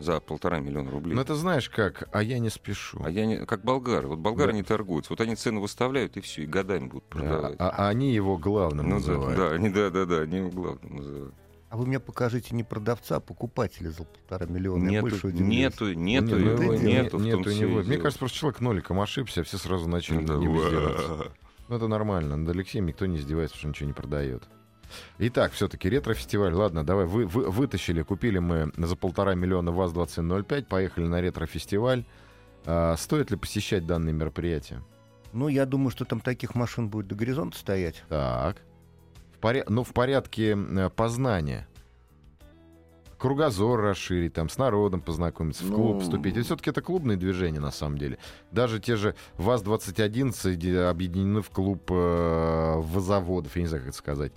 За полтора миллиона рублей. Ну, это знаешь как, а я не спешу. А я не, как болгары. Вот болгары Да. не торгуются. Вот они цены выставляют, и все, и годами будут Да, продавать. а, а они его главным ну да, называют. да, они, да, да, да, они его главным называют. А вы мне покажите не продавца, а покупателя за полтора миллиона. Нету, больше нету, нету, Ну, его, его нету, в не- том нету всё и него. Мне кажется, просто человек ноликом ошибся, а все сразу начали Да, не издеваться. Ну, это нормально. Над Алексеем никто не издевается, потому что ничего не продает. Итак, все-таки ретро-фестиваль. Ладно, давай, вы, вы- вытащили, купили мы за полтора миллиона ВАЗ-2105, поехали на ретро-фестиваль. А, стоит ли посещать данные мероприятия? Ну, я думаю, что там таких машин будет до горизонта стоять. Так. В поря- Ну, в порядке э, познания. Кругозор расширить, там, с народом познакомиться, в Ну, клуб вступить. И все-таки это клубные движения, на самом деле. Даже те же ВАЗ-21 где объединены в клуб э, вазоводов, я не знаю, как это сказать.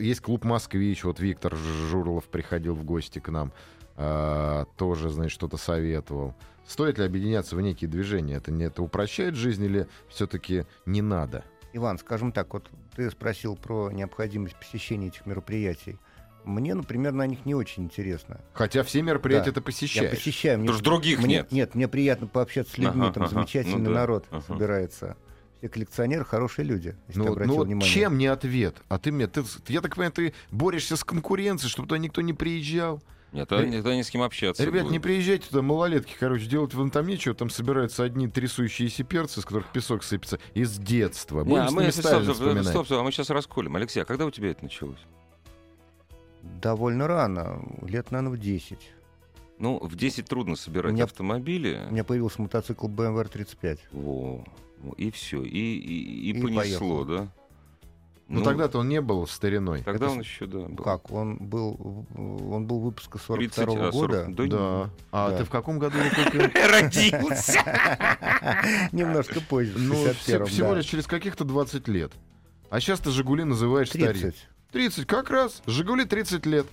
Есть клуб «Москвич», вот Виктор Журлов приходил в гости к нам, э, тоже, значит, что-то советовал. Стоит ли объединяться в некие движения? Это, не, это упрощает жизнь или все-таки не надо? Иван, скажем так, вот ты спросил про необходимость посещения этих мероприятий. Мне, например, на них не очень интересно. Хотя все мероприятия Да. ты посещаешь. Я посещаю. Мне, Потому что других мне- нет. Нет, мне приятно пообщаться с людьми, Ага, там ага, замечательный ну да, народ ага. собирается. Все коллекционеры хорошие люди, если ты Ну, обратил ну вот внимание. чем не ответ? А ты мне, ты, я так понимаю, ты борешься с конкуренцией, чтобы туда никто не приезжал. Нет, тогда, тогда не с кем общаться. Ребят, будет. не приезжайте туда, малолетки, короче, делать вам там нечего, там собираются одни трясущиеся перцы, из которых песок сыпется, из детства. Не, Будем а с мы, стоп, стоп, стоп, стоп, а мы сейчас расколем. Алексей, а когда у тебя это началось? Довольно рано, лет, наверное, в 10. Ну, в 10 трудно собирать У меня- автомобили. У меня появился мотоцикл BMW 35. Во. И все. И, и, и И понесло, поехал. да? Ну, тогда-то он не был стариной. Тогда это он еще, да, был. Как? Он был, он был выпуска 30, 42 а, 40 года. да Да. А Да. ты в каком году его купил? Родился! Немножко позже, Ну, все- 61-м, всего лишь через каких-то 20 лет. А сейчас ты «Жигули» называешь старик. 30. 30, как раз. «Жигули» 30 лет.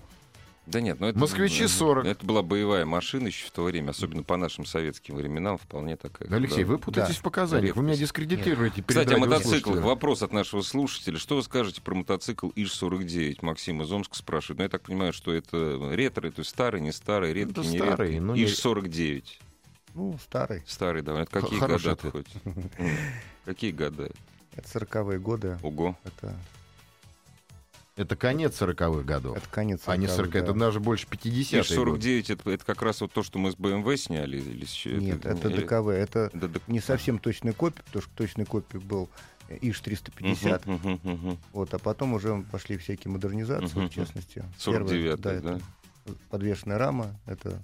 Да нет, ну это... Москвичи э, 40. Это была боевая машина еще в то время, особенно по нашим советским временам, вполне такая. Алексей, да. вы путаетесь Да. в показаниях. Вы меня дискредитируете. перед Кстати, о мотоциклах. Вопрос от нашего слушателя. Что вы скажете про мотоцикл ИЖ-49? Максим из Омска спрашивает. Ну, я так понимаю, что это ретро, то есть старый, не старый, редкий, Это не старый, редкий. но не- ИЖ-49. Ну, старый. Старый, да. Это какие Хороший года ответ. хоть? Какие года? Это 40-е годы. Ого. Это, Это конец 40-х годов. это конец А не 40-х, 40 это да. даже больше 50 ИЖ-49 это, это как раз вот то, что мы с BMW сняли? Или с Нет, это или- ДКВ. Это Да, да. не совсем точная копия, потому что точной копией был ИЖ-350. Мгм, мгм, мгм. Вот, а потом уже пошли всякие модернизации, в частности. 49-й, Первая, да? это подвешенная рама, это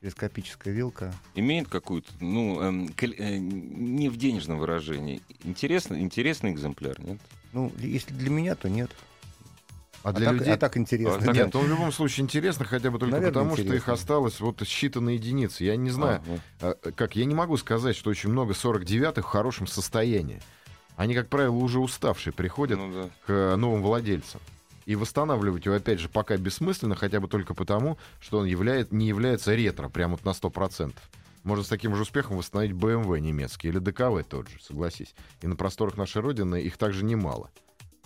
телескопическая вилка. Имеет какую-то, ну, эм, э, не в денежном выражении. Интересный, интересный экземпляр, нет? Ну, если для меня, то нет. А А, для так, людей... а так интересно. А так Нет, он в любом случае интересно, хотя бы только Наверное, потому, что их интересно. осталось вот считанные единицы. Я не знаю, Ага. а, как, я не могу сказать, что очень много 49-х в хорошем состоянии. Они, как правило, уже уставшие приходят Ну да. к э, новым владельцам. И восстанавливать его, опять же, пока бессмысленно, хотя бы только потому, что он являет, не является ретро, прямо вот на 100%. Можно с таким же успехом восстановить BMW немецкий или ДКВ тот же, согласись. И на просторах нашей Родины их также немало.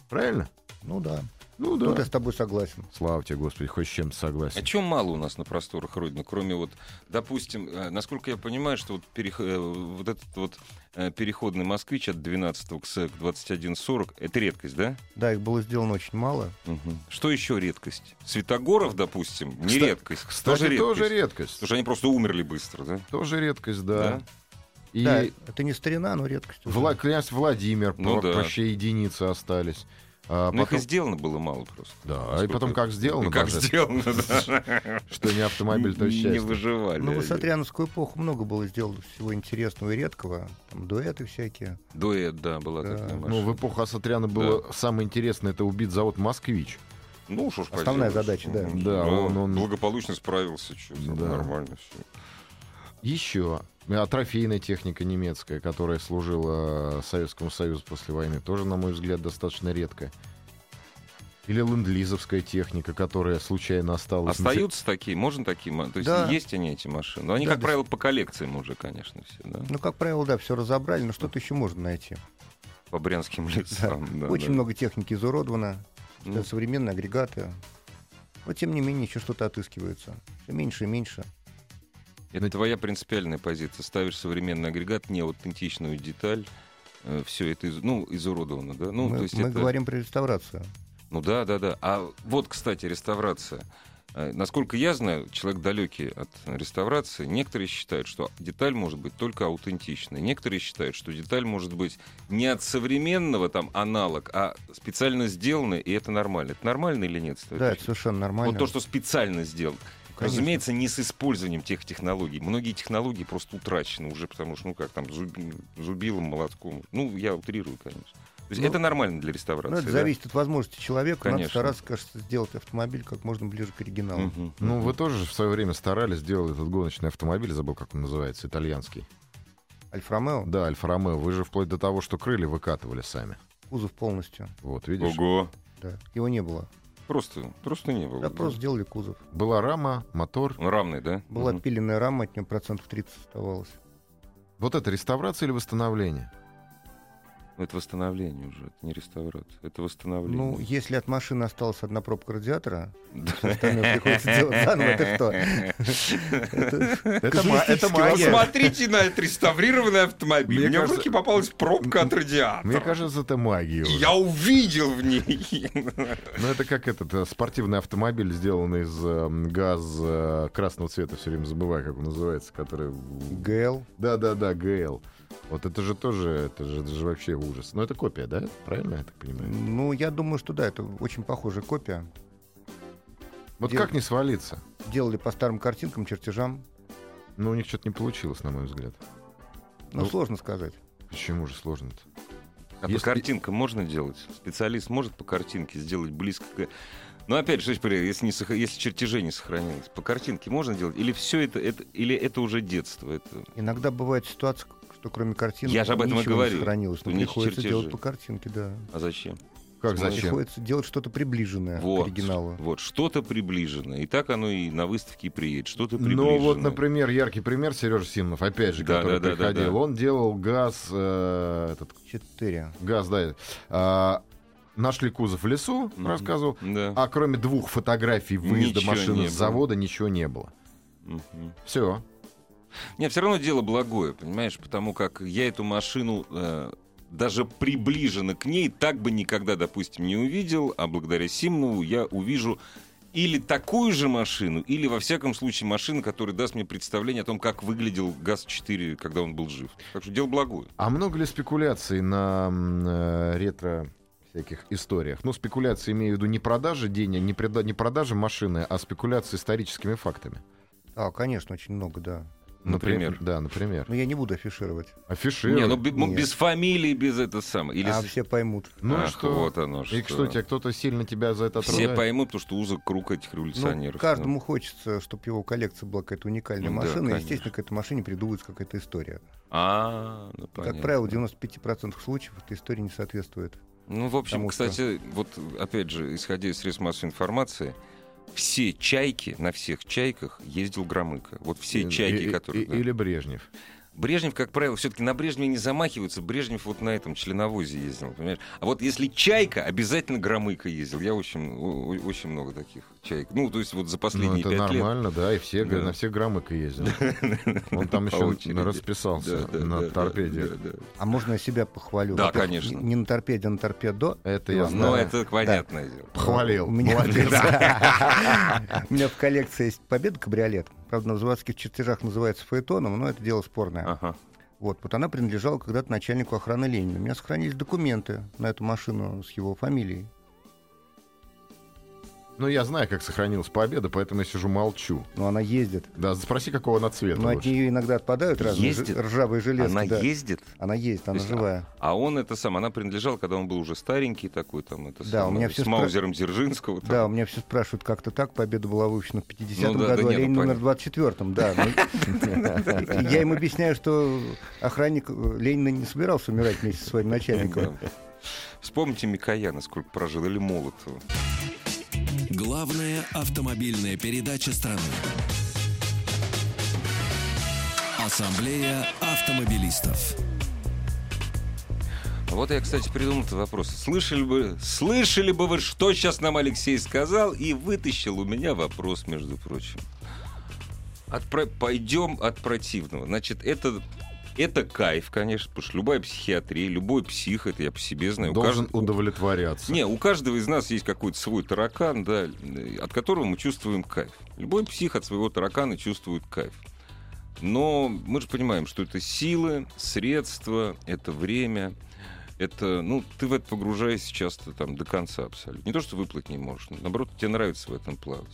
Правильно? Ну да. Ну Тут я с тобой согласен. Слава тебе, Господи, хоть с чем-то согласен. А чем мало у нас на просторах Родины, кроме вот, допустим, э, насколько я понимаю, что вот, перех... э, вот этот вот э, переходный москвич от 12 к СЭК 2140 это редкость, да? Да, их было сделано очень мало. Мгм. Что еще редкость? Светогоров, допустим, не Кста- редкость. Кстати, тоже редкость. тоже редкость. Потому что они просто умерли быстро, да? Тоже редкость, да. Да. И Да, это не старина, но редкость. уже. Вла- князь Владимир, Ну про- да. вообще единицы остались. А Но их и сделано было мало просто. Да, и Насколько- потом как сделано, И как даже, сделано, да. что не автомобиль, то Не счастье. выживали. Ну, в высотряновскую эпоху много было сделано всего интересного и редкого. Там дуэты всякие. Дуэт, да, была такая Ну, в эпоху Асатряна было самое интересное, это убить завод «Москвич». Ну, что ж Основная задача, да. Да, он- он- благополучно справился, что нормально все. Еще а, трофейная техника немецкая, которая служила Советскому Союзу после войны, тоже, на мой взгляд, достаточно редкая. Или ленд-лизовская техника, которая случайно осталась. Остаются такие, можно такие, то есть Да. есть они эти машины. Но они, Да, как да. правило, по коллекциям уже, конечно, все, да, Ну, как правило, да, все разобрали, но что-то еще можно найти. по брянским лесам. да, Очень да. много техники изуродовано. Ну. Современные агрегаты. Но, тем не менее, еще что-то отыскивается. Все меньше и меньше. Это твоя принципиальная позиция. Ставишь современный агрегат, не аутентичную деталь, все это из- ну, изуродовано, да? Ну, мы то есть мы это- говорим про реставрацию. Ну да, да, да. А вот, кстати, реставрация. Э, Насколько я знаю, человек далекий от реставрации, некоторые считают, что деталь может быть только аутентичной. Некоторые считают, что деталь может быть не от современного там аналог, а специально сделанная, и это нормально. Это нормально или нет? Да, это совершенно нормально. Вот то, что специально сделано. Конечно. Разумеется, не с использованием тех технологий. Многие технологии просто утрачены уже, потому что, ну как там, зуб- зубилом, молотком. Ну, я утрирую, конечно. То есть Ну, это нормально для реставрации. Ну, это да? зависит от возможности человека. Надо Конечно. стараться, кажется, сделать автомобиль как можно ближе к оригиналу. Мгм. Ну, вы тоже в свое время старались, сделать этот гоночный автомобиль, забыл, как он называется, итальянский. Альфа-Ромео, Да, Альфа-Ромео. Вы же вплоть до того, что крылья выкатывали сами. кузов полностью. Вот, видишь? Ого. Да. Его не было. Просто, просто не было. Да, да. просто сделали кузов. Была рама, мотор. Ну, равный, да? Была Мгм. отпиленная рама, от нее процентов 30 оставалось. Вот это реставрация или восстановление? Ну, Это восстановление уже, это не реставрация, это восстановление. Ну, если от машины осталась одна пробка радиатора, остальное приходится делать заново, это что? Это, магия. Посмотрите на этот реставрированный автомобиль. Мне в руки попалась пробка от радиатора. Мне кажется, это магия. Я увидел в ней. Ну, это как этот э, спортивный автомобиль, сделанный из э, газ э, красного цвета, все время забываю, как он называется, который... ГЛ. Да-да-да, ГЛ. Вот это же тоже, это же, это же вообще ужас. Но это копия, да? Правильно я так понимаю? Ну, я думаю, что да, это очень похожая копия. Вот Дел- как не свалиться? Делали по старым картинкам, чертежам. Ну, у них что-то не получилось, на мой взгляд. Ну, Ну, сложно сказать. Почему же сложно-то? А Если- по картинкам можно делать? Специалист может по картинке сделать близко к... Ну, опять же, если, не сох- если чертежей не сохранилось, по картинке можно делать? Или все это, это, или это уже детство? Это... Иногда бывает ситуация, что кроме картинки Я же об этом и говорю, не сохранилось. что Но них приходится чертежи. делать по картинке, да. А зачем? Как зачем? Приходится делать что-то приближенное Вот, к оригиналу. вот, что-то приближенное. И так оно и на выставке и приедет. Что-то Ну приближенное. вот, например, яркий пример Сережа Симонов, опять же, Да, который да, да, да, приходил. да. Он делал газ, э, этот Четыре. газ, да. а, нашли кузов в лесу, Мгм. рассказывал. Да. А кроме двух фотографий выезда Ничего машины с завода ничего не было. Мгм. Все. Нет, все равно дело благое, понимаешь, потому как я эту машину э, даже приближенно к ней так бы никогда, допустим, не увидел, а благодаря Симнову я увижу или такую же машину, или, во всяком случае, машину, которая даст мне представление о том, как выглядел ГАЗ-4, когда он был жив. Так что дело благое. А много ли спекуляций на э, ретро всяких историях? Ну, спекуляции имею в виду не продажи денег, не, преда- не продажи машины, а спекуляции историческими фактами. А, конечно, очень много, да. Например? Напри- Да, например. Но я не буду афишировать. Афишировать. Не, ну, ну, Нет. без фамилии, без это самое. Или а все поймут. Ну и Ах, что? Вот оно И что, тебя кто-то сильно тебя за это Все отругает? поймут, потому что узок круг этих Ну, революционеров. каждому хочется, чтобы его коллекция была какая-то уникальная Ну да, машина. и, конечно. естественно, к этой машине придумывается какая-то история. А, ну, Как понятно. правило, в 95% случаев эта история не соответствует. Ну, в общем, что- кстати, вот опять же, исходя из средств массовой информации, все чайки, на всех чайках ездил Громыко. Вот все И- чайки, и- которые... и- да. Или Брежнев. Брежнев, как правило, все-таки на Брежневе не замахиваются. Брежнев вот на этом членовозе ездил, понимаешь? А вот если чайка, обязательно Громыко ездил. Я очень, очень много таких чаек. Ну, то есть вот за Ну, последние это пять лет. нормально, да, и все, Да. на всех громыко ездил. Он там еще очереди. расписался Да, да, на да, торпеде. А можно я себя похвалю? Да, конечно. Не на торпеде, а на торпедо. Это я Ладно. Ну, знаю. это понятное дело. Похвалил. У меня, Молодец. у меня в коллекции есть Победа кабриолет. Правда, на заводских чертежах называется фаэтоном, но это дело спорное. Вот, вот она принадлежала когда-то начальнику охраны Ленина. У меня сохранились документы на эту машину с его фамилией. Ну, я знаю, как сохранилась победа, поэтому я сижу молчу. Но она ездит. Да, спроси, какого она цвета. Но от лучше. нее иногда отпадают разные Ездит? ржавые железки. Она да. ездит? Она ездит, она есть, живая. А он это сам, она принадлежала, когда он был уже старенький такой, там, это Да, у самое, меня все с спра- Маузером Дзержинского. там. Да, у меня все спрашивают, как-то так. Победа была выпущена в 50-м Ну да, да году, а ну Ленин умер понятно. в 24-м, да. Ну, Я им объясняю, что охранник Ленина не собирался умирать вместе со своим начальником. Да. Вспомните Микояна, сколько прожил, или Молотова. Главная автомобильная передача страны. Ассамблея автомобилистов. Вот я, кстати, придумал этот вопрос. Слышали бы, слышали бы вы, что сейчас нам Алексей сказал, и вытащил у меня вопрос, между прочим. От про- Пойдем от противного. Значит, это, это кайф, конечно, потому что любая психиатрия, любой псих, это я по себе знаю. у Должен каждого- удовлетворяться. Не, у каждого из нас есть какой-то свой таракан, да, от которого мы чувствуем кайф. Любой псих от своего таракана чувствует кайф. Но мы же понимаем, что это силы, средства, это время, это, ну, ты в это погружаешься часто там до конца абсолютно. Не то, что выплыть не можешь, наоборот, тебе нравится в этом плавать.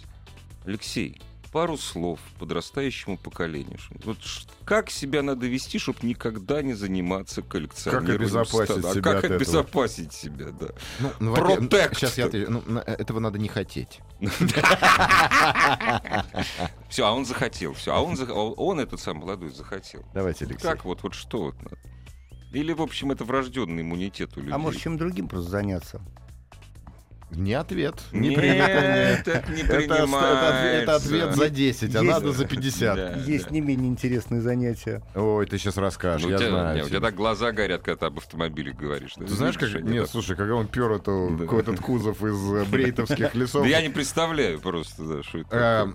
Алексей, пару слов подрастающему поколению. Вот как себя надо вести, чтобы никогда не заниматься коллекционированием? обезопасить стада? А себя как от этого? обезопасить себя, да. Ну, ну, Протект. Сейчас я отвечу. Ну, этого надо не хотеть. Все, а он захотел, все, а он, он, он этот сам молодой захотел. Давайте, Алексей. Как вот, вот что вот надо? Или, в общем, это врожденный иммунитет у людей? А может, чем другим просто заняться? Не ответ. Не Нет, принято. это не Это, это, ответ- это ответ принимается. за 10, а Есть- надо за 50. Да, Есть да. не менее интересные занятия. Ой, ты сейчас расскажешь, Ну, я у, тебя, знаю. не, у тебя так глаза горят, когда ты об автомобиле говоришь. Ты знаешь, как... Нет, так- слушай, когда он пер эту, Да. какой-то кузов из э, брейтовских лесов, Да я не представляю просто, да, что это э.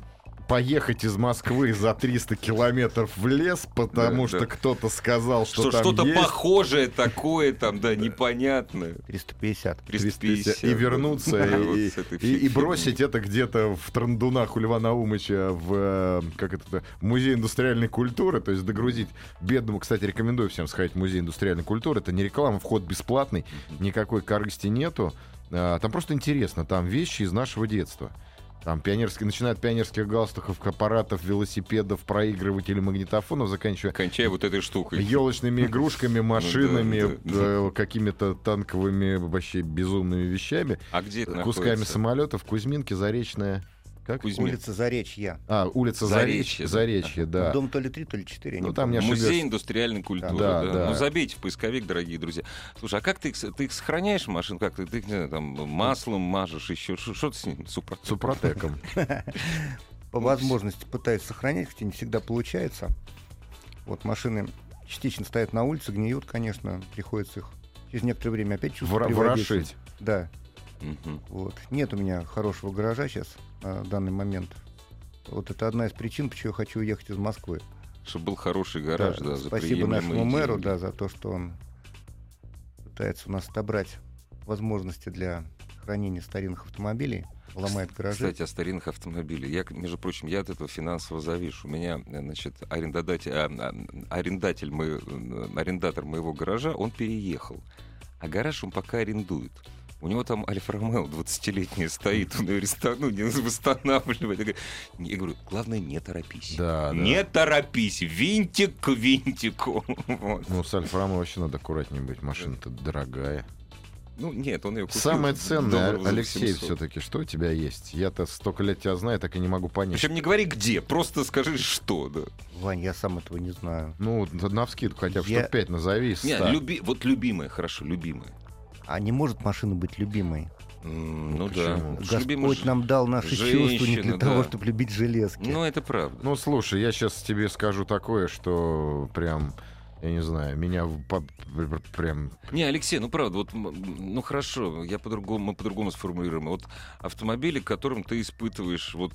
Поехать из Москвы за 300 километров в лес, потому Да, что да. кто-то сказал, что, Что там что-то есть, похожее такое там, да, непонятное. 350. 350. и вернуться, Да, и, вот и- и- бросить это где-то в Трандунах у Льва Наумыча в, э, как это, в музей индустриальной культуры, то есть догрузить бедному, кстати, рекомендую всем сходить в музей индустриальной культуры, это не реклама, вход бесплатный, никакой корысти нету, А, там просто интересно, там вещи из нашего детства. Там пионерские, начиная от пионерских галстуков, аппаратов, велосипедов, проигрывателей, магнитофонов, заканчивая Кончай вот этой штукой. елочными игрушками, машинами, да, да. э, какими-то танковыми вообще безумными вещами, А где это кусками самолетов, Кузьминки, Заречная. Как? Кузьмин. Улица Заречья. А, улица Заречье, Заречье, да. Дом то ли три, то ли четыре. Ну, не там не Музей индустриальной культуры. Да, Да, да. Ну забейте в поисковик, дорогие друзья. Слушай, а как ты их, ты их сохраняешь машин? Как ты, ты их, не знаю, там маслом мажешь еще? Что, ты с ним? Супер. Супротеком. По возможности пытаюсь сохранять, хотя не всегда получается. Вот машины частично стоят на улице, гниют, конечно, приходится их через некоторое время опять чувствовать. Ворошить. Да, Мгм. вот. Нет у меня хорошего гаража сейчас на данный момент. Вот это одна из причин, почему я хочу уехать из Москвы. Чтобы был хороший гараж, Да, да, за Спасибо нашему мэру, деньги. да, за то, что он пытается у нас отобрать возможности для хранения старинных автомобилей, ломает гаражи. Кстати, о старинных автомобилях. Я, между прочим, я от этого финансово завишу. У меня, значит, арендодатель, а, а, арендатель мой, арендатор моего гаража, он переехал. А гараж он пока арендует. У него там Альфа-Ромео 20-летняя стоит, он ее ну, не восстанавливает. Я говорю, главное, не торопись. Да, да. Не торопись, винтик к винтику. Вот. Ну, с Альфа-Ромео вообще надо аккуратнее быть. Машина-то дорогая. Ну, нет, он ее купил. Самое ценное, Алексей, 800. все-таки, что у тебя есть? Я-то столько лет тебя знаю, так и не могу понять. Причем не говори где, просто скажи, что, да. Вань, я сам этого не знаю. Ну, на вскидку хотя бы Я- штук 5 назови Не, 100. люби, вот любимая, хорошо, любимая. А не может машина быть любимой? М, Ну Почему? да. Господь Любимый ж- нам дал наши чувства не женщина, для того, да. чтобы любить железки. Ну, это правда. Ну, слушай, я сейчас тебе скажу такое, что прям, я не знаю, меня прям... Не, Алексей, ну правда, вот, ну хорошо, я по-другому, мы по-другому сформулируем. Вот автомобили, к которым ты испытываешь, вот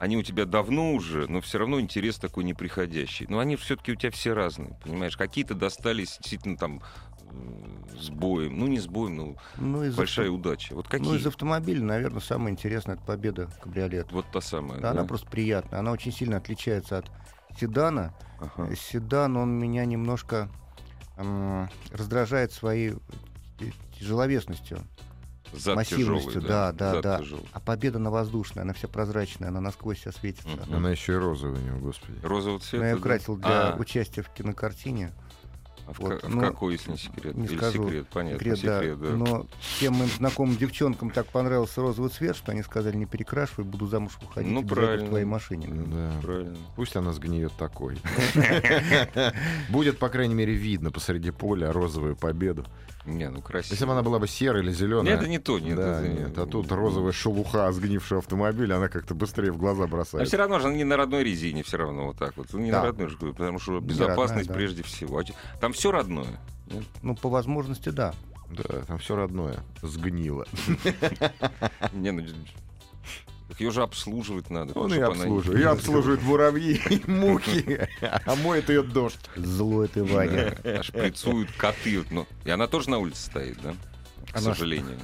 они у тебя давно уже, но все равно интерес такой неприходящий. Но они все-таки у тебя все разные, понимаешь? Какие-то достались действительно там с боем, ну не с боем, ну Ну, из большая авто- удача. Вот какие? Ну, из автомобиля, наверное, самое интересное это победа кабриолет. Вот та самая. Да, да? Она просто приятная. Она очень сильно отличается от седана. Ага. Седан, он меня немножко м, раздражает своей тяжеловесностью. Зад массивностью, тяжелый, да, да, Зад да. тяжелый. А победа она воздушная, она вся прозрачная, она насквозь вся светится. Она еще и розовая у него, господи. Розового Но цвета. я да? украсил для А, участия в кинокартине. А в, вот, в ну, какой, если не секрет? не Или скажу. секрет, понятно, Секрет, да. секрет, да. Но всем моим знакомым девчонкам так понравился розовый цвет, что они сказали, не перекрашивай, буду замуж выходить Ну, правильно. в твоей машине. Да. Правильно. Пусть она сгниет такой. Будет, по крайней мере, видно посреди поля розовую победу. Не, ну красиво. Если бы она была бы серая или зеленая. Нет, это не то, нет. да, это не- нет. А тут розовая шелуха сгнившего автомобиля, она как-то быстрее в глаза А бросается. все равно же она не на родной резине, все равно вот так вот. Не Да. на родной же, потому что Не безопасность родная, да. прежде всего. А Там все родное. Ну, по возможности, да. Да, там все родное сгнило. Не, ну, так ее же обслуживать надо. Он и обслуживает. И обслуживает муравьи и мухи. А моет ее дождь. Злой ты, Ваня. Шприцуют коты. ну. И она тоже на улице стоит, да? К сожалению.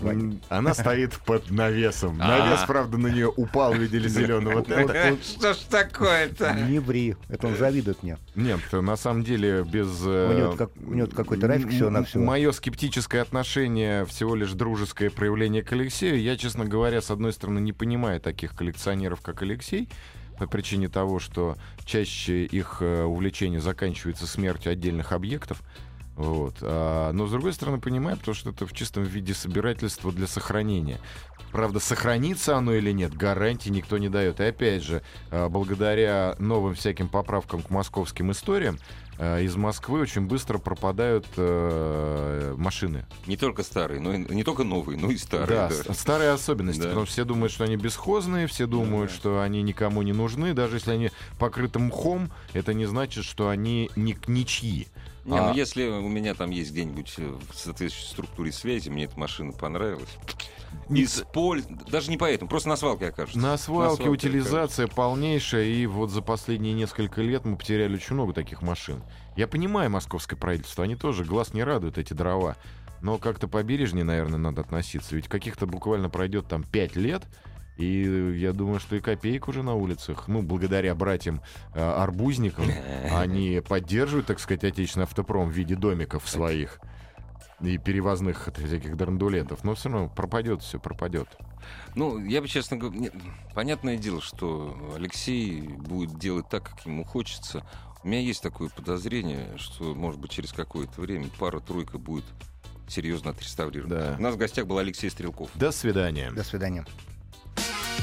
Ваня. Она стоит под навесом. А. Навес, правда, на нее упал, видели, зеленого. Что ж такое-то? Не ври, это он завидует мне. Нет, на самом деле без... э, У него какой-то рафик всего-навсего. Мое скептическое отношение всего лишь дружеское проявление к Алексею. Я, честно говоря, с одной стороны, не понимаю таких коллекционеров, как Алексей, по причине того, что чаще их э, увлечение заканчивается смертью отдельных объектов. Вот. А, но, с другой стороны, понимаю, потому что это в чистом виде собирательство для сохранения. Правда, сохранится оно или нет, гарантии никто не дает. И опять же, а, благодаря новым всяким поправкам к московским историям, а, из Москвы очень быстро пропадают э, машины. Не только старые, но и, не только новые, но и старые. да, да. старые особенности. Да. Потому что все думают, что они бесхозные, все думают, да. что они никому не нужны. Даже если они покрыты мхом, это не значит, что они ни, ничьи. Не, А- ну если у меня там есть где-нибудь э, в соответствующей структуре связи, мне эта машина понравилась. Исполь... Даже не поэтому, просто на свалке окажется. На свалке свалке утилизация полнейшая, и вот за последние несколько лет мы потеряли очень много таких машин. Я понимаю московское правительство, они тоже глаз не радуют, эти дрова. Но как-то побережнее, наверное, надо относиться. Ведь каких-то буквально пройдет там 5 лет, и я думаю, что и копеек уже на улицах. Ну, благодаря братьям э, Арбузникам, они поддерживают, так сказать, отечественный автопром в виде домиков своих и перевозных всяких драндулетов. Но все равно пропадет все, пропадет. Ну, я бы, честно говоря, нет, понятное дело, что Алексей будет делать так, как ему хочется. У меня есть такое подозрение, что, может быть, через какое-то время пара-тройка будет серьезно отреставрирована. Да. У нас в гостях был Алексей Стрелков. До свидания. До свидания.